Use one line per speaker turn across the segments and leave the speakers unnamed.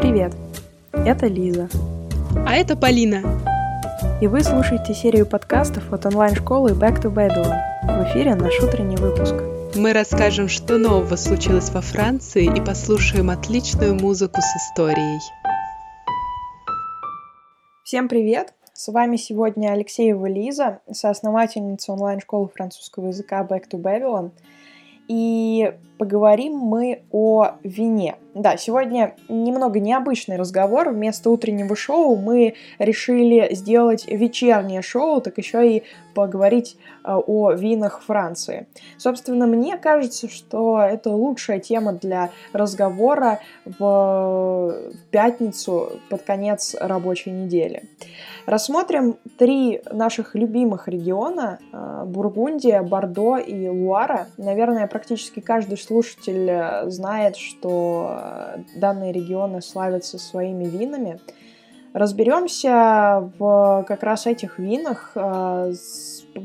Привет! Это Лиза.
А это Полина.
И вы слушаете серию подкастов от онлайн-школы Back to Babylon. В эфире наш утренний выпуск.
Мы расскажем, что нового случилось во Франции и послушаем отличную музыку с историей.
Всем привет! С вами сегодня Алексеева Лиза, соосновательница онлайн-школы французского языка Back to Babylon. И поговорим мы о вине. Да, сегодня немного необычный разговор. Вместо утреннего шоу мы решили сделать вечернее шоу, так еще и поговорить э, о винах Франции. Собственно, мне кажется, что это лучшая тема для разговора в пятницу под конец рабочей недели. Рассмотрим три наших любимых региона э, – Бургундия, Бордо и Луара. Наверное, практически каждый слушатель э, знает, что данные регионы славятся своими винами. Разберемся в как раз этих винах, э,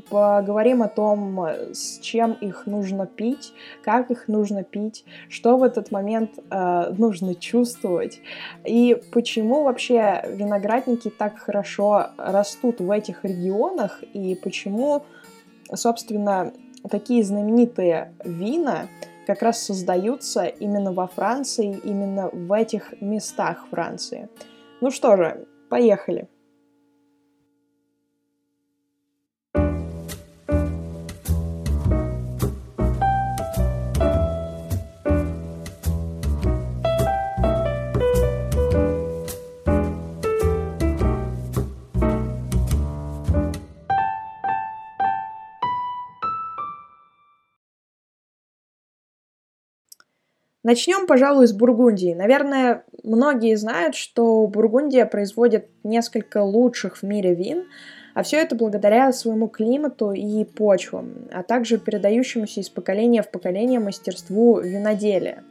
поговорим о том, с чем их нужно пить, как их нужно пить, что в этот момент э, нужно чувствовать и почему вообще виноградники так хорошо растут в этих регионах и почему, собственно, такие знаменитые вина как раз создаются именно во Франции, именно в этих местах Франции. Ну что же, поехали. Начнем, пожалуй, с Бургундии. Наверное, многие знают, что Бургундия производит несколько лучших в мире вин, а все это благодаря своему климату и почвам, а также передающемуся из поколения в поколение мастерству виноделия.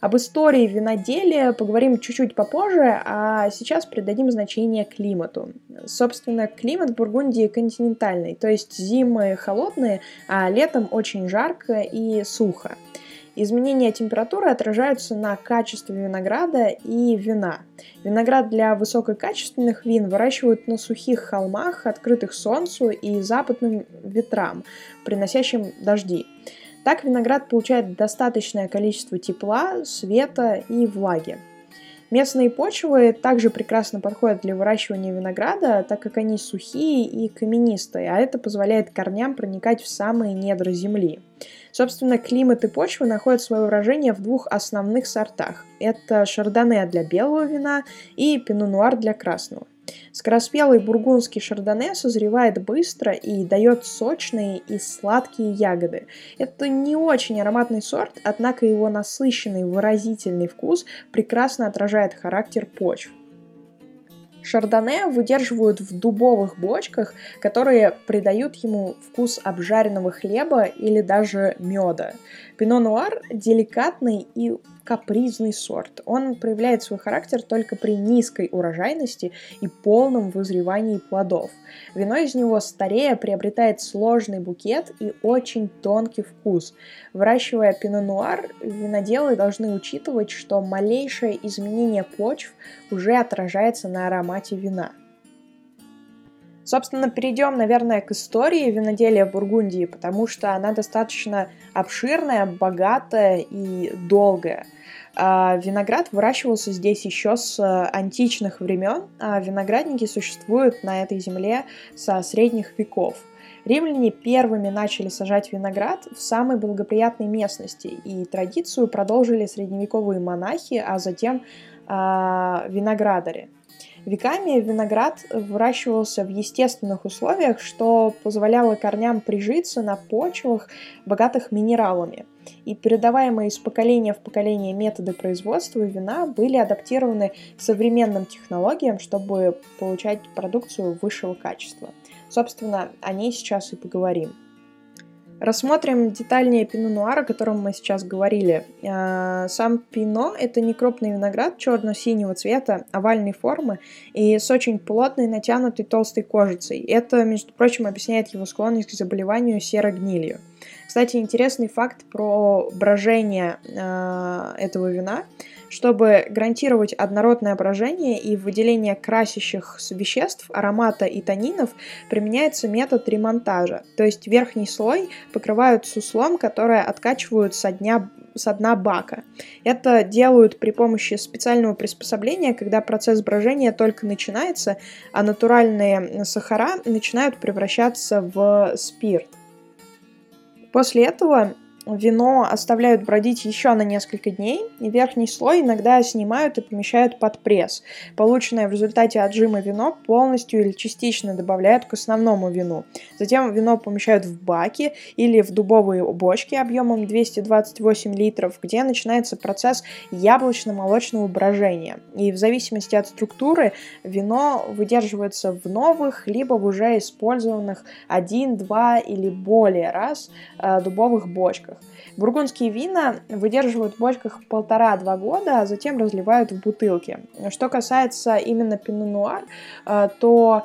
Об истории виноделия поговорим чуть-чуть попозже, а сейчас придадим значение климату. Собственно, климат в Бургундии континентальный, то есть зимы холодные, а летом очень жарко и сухо. Изменения температуры отражаются на качестве винограда и вина. Виноград для высококачественных вин выращивают на сухих холмах, открытых солнцу и западным ветрам, приносящим дожди. Так виноград получает достаточное количество тепла, света и влаги. Местные почвы также прекрасно подходят для выращивания винограда, так как они сухие и каменистые, а это позволяет корням проникать в самые недра земли. Собственно, климат и почва находят свое выражение в двух основных сортах. Это шардоне для белого вина и пино-нуар для красного. Скороспелый бургундский шардоне созревает быстро и дает сочные и сладкие ягоды. Это не очень ароматный сорт, однако его насыщенный выразительный вкус прекрасно отражает характер почв. Шардоне выдерживают в дубовых бочках, которые придают ему вкус обжаренного хлеба или даже меда. Пино-нуар деликатный и капризный сорт. Он проявляет свой характер только при низкой урожайности и полном вызревании плодов. Вино из него старее приобретает сложный букет и очень тонкий вкус. Выращивая пино-нуар, виноделы должны учитывать, что малейшее изменение почв уже отражается на аромате вина. Собственно, перейдем, наверное, к истории виноделия Бургундии, потому что она достаточно обширная, богатая и долгая. А, виноград выращивался здесь еще с э, античных времен, а виноградники существуют на этой земле со средних веков. Римляне первыми начали сажать виноград в самой благоприятной местности, и традицию продолжили средневековые монахи, а затем э, виноградари. Веками виноград выращивался в естественных условиях, что позволяло корням прижиться на почвах, богатых минералами. И передаваемые из поколения в поколение методы производства вина были адаптированы современным технологиям, чтобы получать продукцию высшего качества. Собственно, о ней сейчас и поговорим. Рассмотрим детальнее пино нуар, о котором мы сейчас говорили. А, сам пино – это некропный виноград черно-синего цвета, овальной формы и с очень плотной, натянутой толстой кожицей. Это, между прочим, объясняет его склонность к заболеванию серогнилью. Кстати, интересный факт про брожение э, этого вина – Чтобы гарантировать однородное брожение и выделение красящих веществ, аромата и танинов, применяется метод ремонтажа, то есть верхний слой покрывают суслом, которое откачивают со дня со дна бака. Это делают при помощи специального приспособления, когда процесс брожения только начинается, а натуральные сахара начинают превращаться в спирт. После этого вино оставляют бродить еще на несколько дней, и верхний слой иногда снимают и помещают под пресс. Полученное в результате отжима вино полностью или частично добавляют к основному вину. Затем вино помещают в баки или в дубовые бочки объемом 228 литров, где начинается процесс яблочно-молочного брожения. И в зависимости от структуры вино выдерживается в новых, либо в уже использованных один, два или более раз э, дубовых бочках бочках. Бургундские вина выдерживают в бочках полтора-два года, а затем разливают в бутылки. Что касается именно пино-нуар, э, то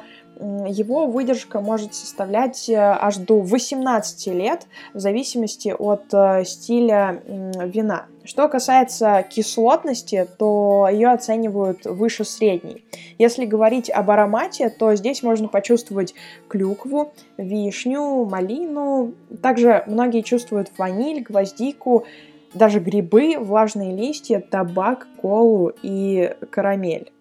его выдержка может составлять э, аж до 18 лет в зависимости от э, стиля вина. Что касается кислотности, то ее оценивают выше средней. Если говорить об аромате, то здесь можно почувствовать клюкву, вишню, малину. Также многие чувствуют ваниль, гвоздику, даже грибы, влажные листья, табак, колу и карамель.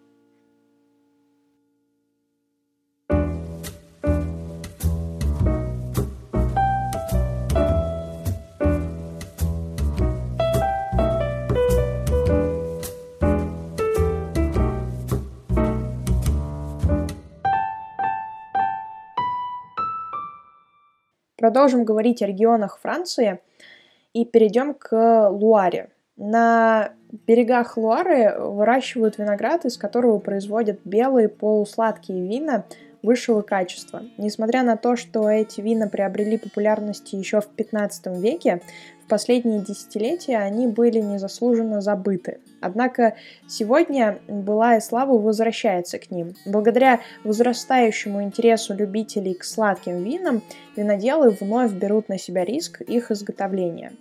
Продолжим говорить о регионах Франции и перейдем к Луаре. На берегах Луары выращивают виноград, из которого производят белые полусладкие вина высшего качества. Несмотря на то, что эти вина приобрели популярность еще в 15 веке, последние десятилетия они были незаслуженно забыты. Однако сегодня былая слава возвращается к ним. Благодаря возрастающему интересу любителей к сладким винам, виноделы вновь берут на себя риск их изготовления.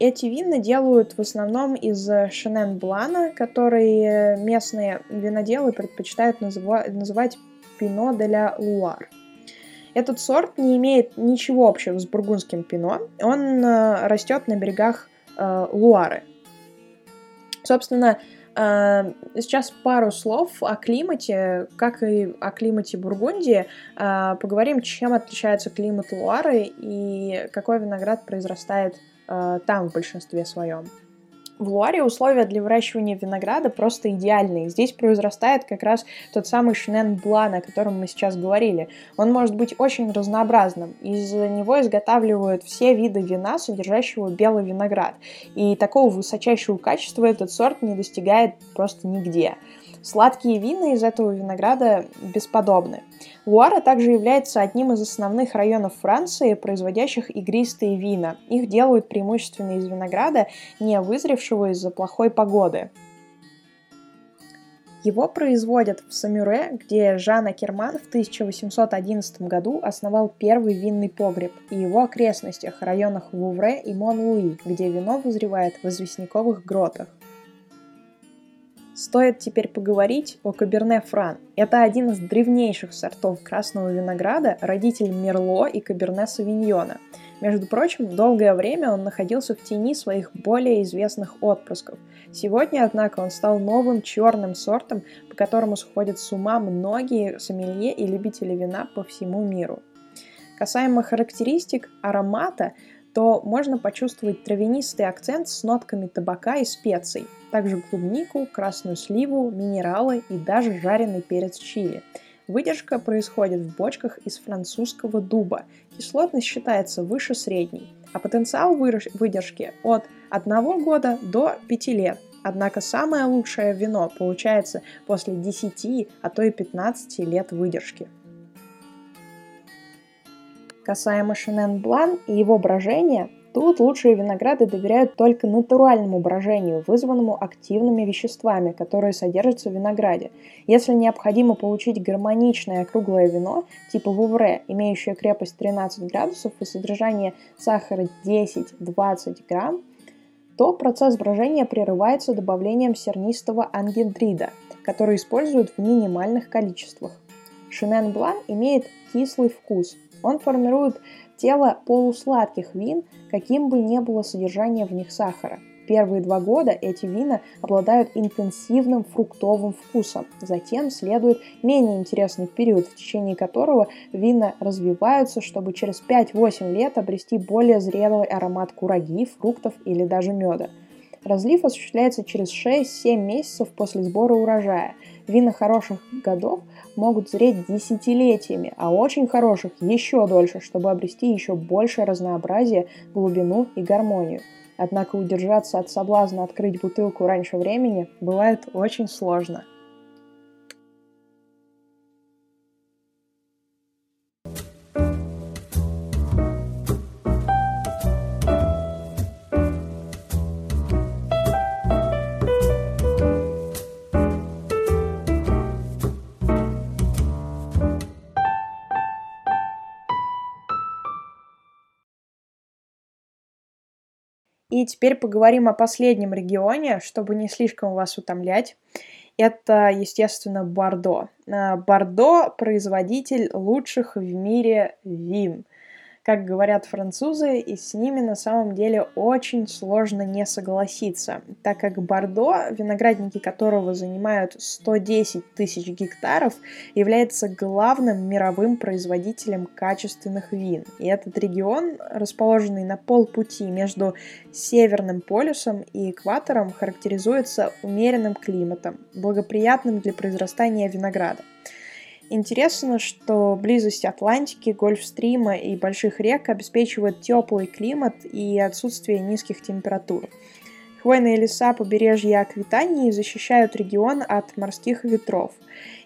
Эти вина делают в основном из Шенен Блана, который местные виноделы предпочитают называть Пино де ля Луар – этот сорт не имеет ничего общего с бургундским пино. Он э, растет на берегах э, Луары. Собственно, э, сейчас пару слов о климате, как и о климате Бургундии. Э, поговорим, чем отличается климат Луары и какой виноград произрастает э, там в большинстве своем. В Луаре условия для выращивания винограда просто идеальные. Здесь произрастает как раз тот самый Шнен Блан, о котором мы сейчас говорили. Он может быть очень разнообразным. Из него изготавливают все виды вина, содержащего белый виноград. И такого высочайшего качества этот сорт не достигает просто нигде. Сладкие вина из этого винограда бесподобны. Луара также является одним из основных районов Франции, производящих игристые вина. Их делают преимущественно из винограда, не вызревшего из-за плохой погоды. Его производят в Самюре, где Жан Акерман в 1811 году основал первый винный погреб, и его окрестностях, районах Вувре и Мон-Луи, где вино вызревает в известняковых гротах. Стоит теперь поговорить о Каберне Фран. Это один из древнейших сортов красного винограда, родитель Мерло и Каберне Савиньона. Между прочим, долгое время он находился в тени своих более известных отпрысков. Сегодня, однако, он стал новым черным сортом, по которому сходят с ума многие сомелье и любители вина по всему миру. Касаемо характеристик аромата, то можно почувствовать травянистый акцент с нотками табака и специй, также клубнику, красную сливу, минералы и даже жареный перец чили. Выдержка происходит в бочках из французского дуба. Кислотность считается выше средней, а потенциал выдержки от 1 года до 5 лет. Однако самое лучшее вино получается после 10, а то и 15 лет выдержки. Касаемо Шенен Блан и его брожения, тут лучшие винограды доверяют только натуральному брожению, вызванному активными веществами, которые содержатся в винограде. Если необходимо получить гармоничное круглое вино, типа Вувре, имеющее крепость 13 градусов и содержание сахара 10-20 грамм, то процесс брожения прерывается добавлением сернистого ангидрида, который используют в минимальных количествах. Шинен Блан имеет кислый вкус. Он формирует тело полусладких вин, каким бы ни было содержание в них сахара – Первые два года эти вина обладают интенсивным фруктовым вкусом. Затем следует менее интересный период, в течение которого вина развиваются, чтобы через 5-8 лет обрести более зрелый аромат кураги, фруктов или даже меда. Разлив осуществляется через 6-7 месяцев после сбора урожая. Вина хороших годов могут зреть десятилетиями, а очень хороших еще дольше, чтобы обрести еще большее разнообразие, глубину и гармонию. Однако удержаться от соблазна открыть бутылку раньше времени бывает очень сложно – И теперь поговорим о последнем регионе, чтобы не слишком вас утомлять. Это, естественно, Бордо. А, Бордо – производитель лучших в мире вин – как говорят французы, и с ними на самом деле очень сложно не согласиться, так как Бордо, виноградники которого занимают 110 тысяч гектаров, является главным мировым производителем качественных вин. И этот регион, расположенный на полпути между Северным полюсом и экватором, характеризуется умеренным климатом, благоприятным для произрастания винограда. Интересно, что близость Атлантики, Гольфстрима и больших рек обеспечивает теплый климат и отсутствие низких температур. Хвойные леса побережья Аквитании защищают регион от морских ветров.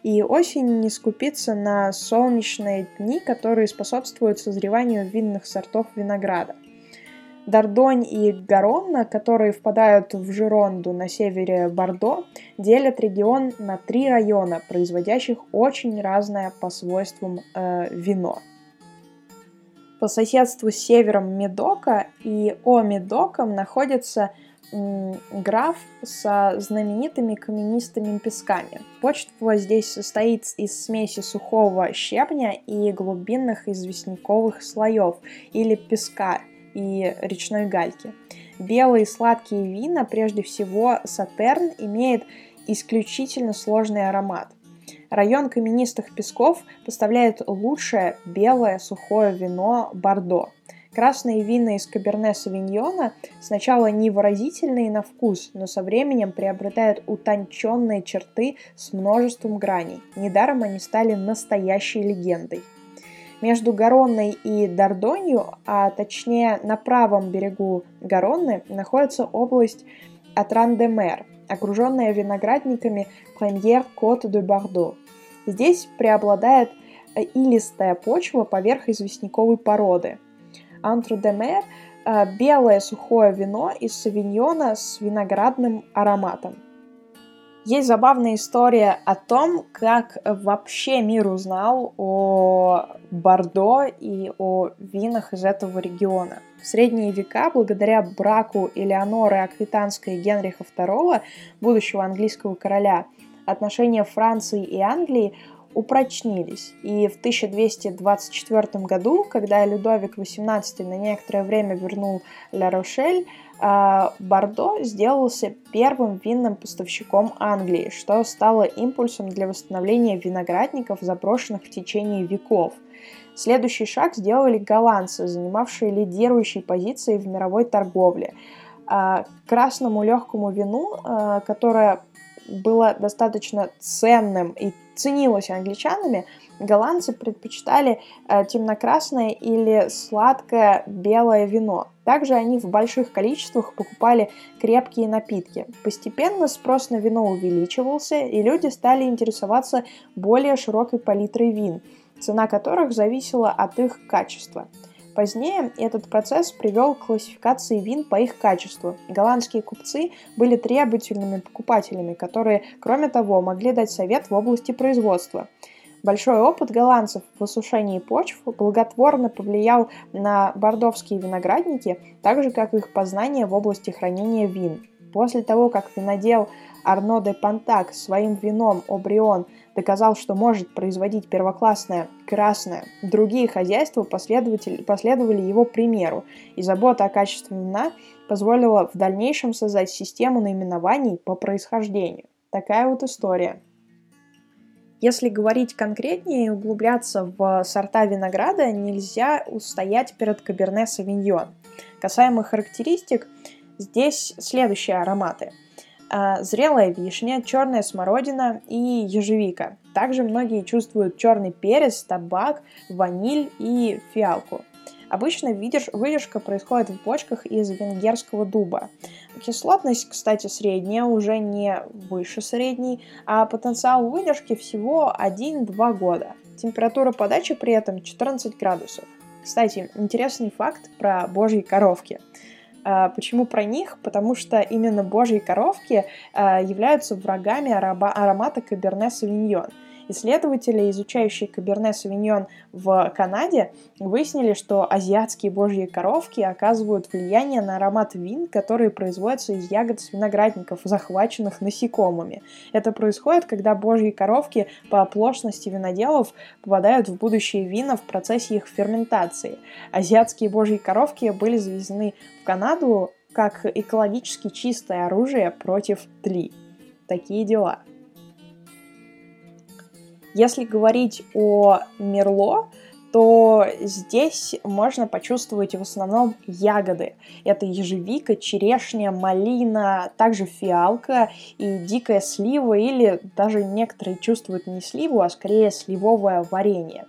И осень не скупится на солнечные дни, которые способствуют созреванию винных сортов винограда – Дардонь и Гаронна, которые впадают в Жиронду на севере Бордо, делят регион на три района, производящих очень разное по свойствам э, вино. По соседству с севером Медока и о Медоком находится граф со знаменитыми каменистыми песками. Почва здесь состоит из смеси сухого щебня и глубинных известняковых слоев или песка – и речной гальки. Белые сладкие вина, прежде всего Сатерн, имеет исключительно сложный аромат. Район каменистых песков поставляет лучшее белое сухое вино Бордо. Красные вина из Каберне Савиньона сначала невыразительные на вкус, но со временем приобретают утонченные черты с множеством граней. Недаром они стали настоящей легендой. Между Гаронной и Дордонью, а точнее на правом берегу Гаронны, находится область Атран-де-Мер, окруженная виноградниками Премьер-Кот-де-Бордо. Здесь преобладает илистая почва поверх известняковой породы. Антро-де-Мер – белое сухое вино из савиньона с виноградным ароматом – есть забавная история о том, как вообще мир узнал о Бордо и о винах из этого региона. В средние века, благодаря браку Элеоноры Аквитанской и Генриха II, будущего английского короля, отношения Франции и Англии упрочнились. И в 1224 году, когда Людовик XVIII на некоторое время вернул Ля Рошель, а, Бордо сделался первым винным поставщиком Англии, что стало импульсом для восстановления виноградников, заброшенных в течение веков. Следующий шаг сделали голландцы, занимавшие лидирующие позиции в мировой торговле. А, красному легкому вину, а, которое было достаточно ценным и ценилось англичанами, голландцы предпочитали э, темно-красное или сладкое белое вино. Также они в больших количествах покупали крепкие напитки. Постепенно спрос на вино увеличивался, и люди стали интересоваться более широкой палитрой вин, цена которых зависела от их качества. Позднее этот процесс привел к классификации вин по их качеству. Голландские купцы были требовательными покупателями, которые, кроме того, могли дать совет в области производства. Большой опыт голландцев в осушении почв благотворно повлиял на бордовские виноградники, так же как их познание в области хранения вин. После того, как винодел Арно де Пантак своим вином Обрион доказал, что может производить первоклассное красное, другие хозяйства последовали его примеру, и забота о качестве вина позволила в дальнейшем создать систему наименований по происхождению. Такая вот история. Если говорить конкретнее и углубляться в сорта винограда, нельзя устоять перед Каберне Савиньон. Касаемо характеристик, здесь следующие ароматы. А, зрелая вишня, черная смородина и ежевика. Также многие чувствуют черный перец, табак, ваниль и фиалку. Обычно выдержка происходит в бочках из венгерского дуба. Кислотность, кстати, средняя, уже не выше средней, а потенциал выдержки всего 1-2 года. Температура подачи при этом 14 градусов. Кстати, интересный факт про божьи коровки. А, почему про них? Потому что именно божьи коровки а, являются врагами аромата Каберне Савиньон – Исследователи, изучающие Каберне Савиньон в Канаде, выяснили, что азиатские божьи коровки оказывают влияние на аромат вин, которые производятся из ягод с виноградников, захваченных насекомыми. Это происходит, когда божьи коровки по оплошности виноделов попадают в будущие вина в процессе их ферментации. Азиатские божьи коровки были завезены в Канаду как экологически чистое оружие против тли. Такие дела. Если говорить о Мерло, то здесь можно почувствовать в основном ягоды. Это ежевика, черешня, малина, также фиалка и дикая слива, или даже некоторые чувствуют не сливу, а скорее сливовое варенье.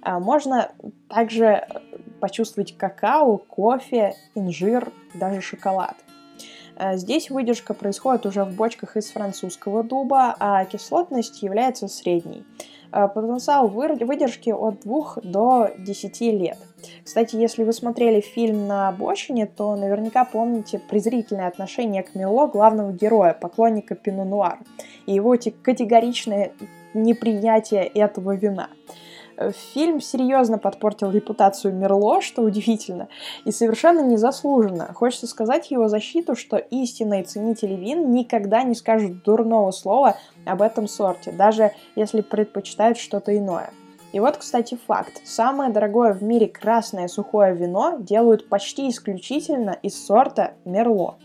А можно также почувствовать какао, кофе, инжир, даже шоколад. Э, здесь выдержка происходит уже в бочках из французского дуба, а кислотность является средней. Э, потенциал выдержки от 2 до 10 лет. Кстати, если вы смотрели фильм на обочине, то наверняка помните презрительное отношение к Мело главного героя, поклонника Пино Нуар, и его категоричное непринятие этого вина. Фильм серьезно подпортил репутацию Мерло, что удивительно, и совершенно незаслуженно. Хочется сказать его защиту, что истинные ценители вин никогда не скажут дурного слова об этом сорте, даже если предпочитают что-то иное. И вот, кстати, факт. Самое дорогое в мире красное сухое вино делают почти исключительно из сорта Мерло.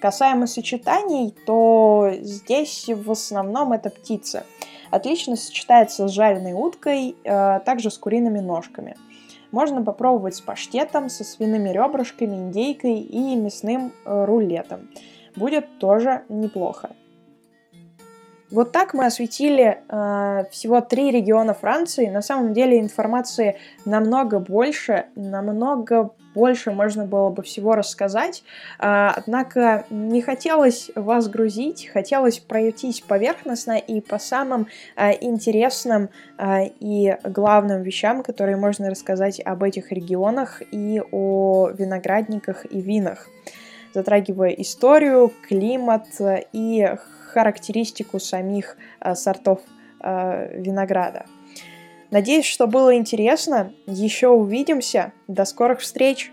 Касаемо сочетаний, то здесь в основном это птица – Отлично сочетается с жареной уткой, э, также с куриными ножками. Можно попробовать с паштетом, со свиными ребрышками, индейкой и мясным э, рулетом. Будет тоже неплохо. Вот так мы осветили э, всего три региона Франции. На самом деле информации намного больше, намного больше можно было бы всего рассказать. Э, однако не хотелось вас грузить, хотелось пройтись поверхностно и по самым э, интересным э, и главным вещам, которые можно рассказать об этих регионах и о виноградниках и винах затрагивая историю, климат и характеристику самих сортов винограда. Надеюсь, что было интересно. Еще увидимся. До скорых встреч!